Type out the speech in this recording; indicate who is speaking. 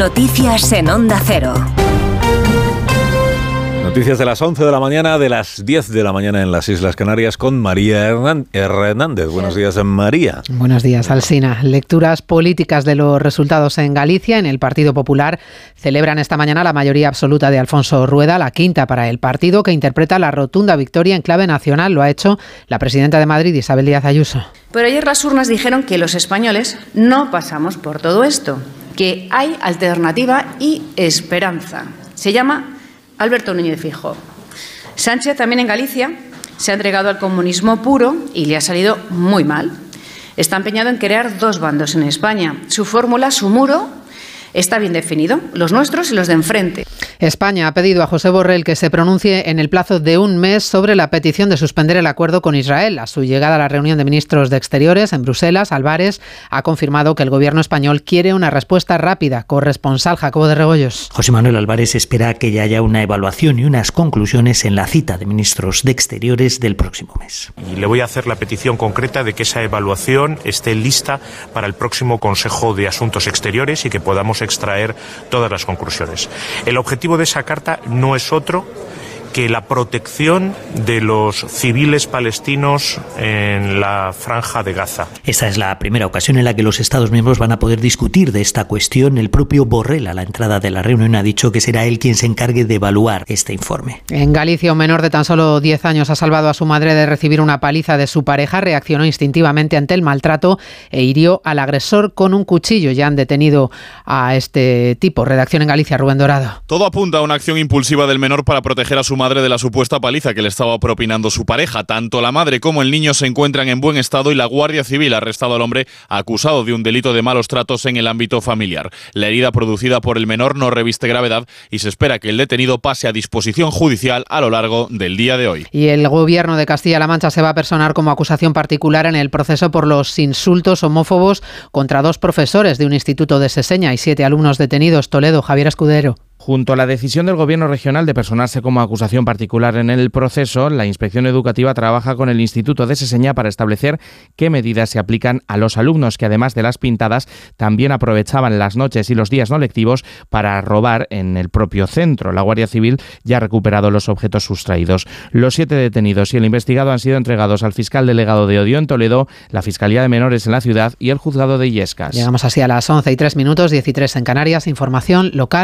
Speaker 1: Noticias en Onda Cero.
Speaker 2: Noticias de las 11 de la mañana, de las 10 de la mañana en las Islas Canarias con María Hernández. Buenos días, María.
Speaker 3: Buenos días, Alsina. Lecturas políticas de los resultados en Galicia. En el Partido Popular celebran esta mañana la mayoría absoluta de Alfonso Rueda, la quinta para el partido, que interpreta la rotunda victoria en clave nacional. Lo ha hecho la presidenta de Madrid, Isabel Díaz Ayuso.
Speaker 4: Pero ayer las urnas dijeron que los españoles no pasamos por todo esto, que hay alternativa y esperanza. Se llama Alberto Núñez Fijo. Sánchez también en Galicia se ha entregado al comunismo puro y le ha salido muy mal. Está empeñado en crear dos bandos en España. Su fórmula, su muro, está bien definido, los nuestros y los de enfrente.
Speaker 3: España ha pedido a José Borrell que se pronuncie en el plazo de un mes sobre la petición de suspender el acuerdo con Israel. A su llegada a la reunión de ministros de Exteriores en Bruselas, Álvarez ha confirmado que el gobierno español quiere una respuesta rápida. Corresponsal Jacobo de Regoyos.
Speaker 5: José Manuel Álvarez espera que ya haya una evaluación y unas conclusiones en la cita de ministros de Exteriores del próximo mes.
Speaker 6: Y le voy a hacer la petición concreta de que esa evaluación esté lista para el próximo Consejo de Asuntos Exteriores y que podamos extraer todas las conclusiones. El objetivo de esa carta no es otro que la protección de los civiles palestinos en la franja de Gaza.
Speaker 5: Esta es la primera ocasión en la que los Estados miembros van a poder discutir de esta cuestión. El propio Borrell a la entrada de la reunión ha dicho que será él quien se encargue de evaluar este informe.
Speaker 3: En Galicia, un menor de tan solo 10 años ha salvado a su madre de recibir una paliza de su pareja, reaccionó instintivamente ante el maltrato e hirió al agresor con un cuchillo. Ya han detenido a este tipo. Redacción en Galicia, Rubén Dorado.
Speaker 7: Todo apunta a una acción impulsiva del menor para proteger a su madre de la supuesta paliza que le estaba propinando su pareja. Tanto la madre como el niño se encuentran en buen estado y la Guardia Civil ha arrestado al hombre acusado de un delito de malos tratos en el ámbito familiar. La herida producida por el menor no reviste gravedad y se espera que el detenido pase a disposición judicial a lo largo del día de hoy.
Speaker 3: Y el gobierno de Castilla-La Mancha se va a personar como acusación particular en el proceso por los insultos homófobos contra dos profesores de un instituto de Seseña y siete alumnos detenidos. Toledo, Javier Escudero.
Speaker 8: Junto a la decisión del Gobierno regional de personarse como acusación particular en el proceso, la Inspección Educativa trabaja con el Instituto de Seseña para establecer qué medidas se aplican a los alumnos que, además de las pintadas, también aprovechaban las noches y los días no lectivos para robar en el propio centro. La Guardia Civil ya ha recuperado los objetos sustraídos. Los siete detenidos y el investigado han sido entregados al fiscal delegado de Odio en Toledo, la Fiscalía de Menores en la ciudad y el juzgado de Illescas.
Speaker 3: Llegamos así a las 11 y 3 minutos, 13 en Canarias. Información local.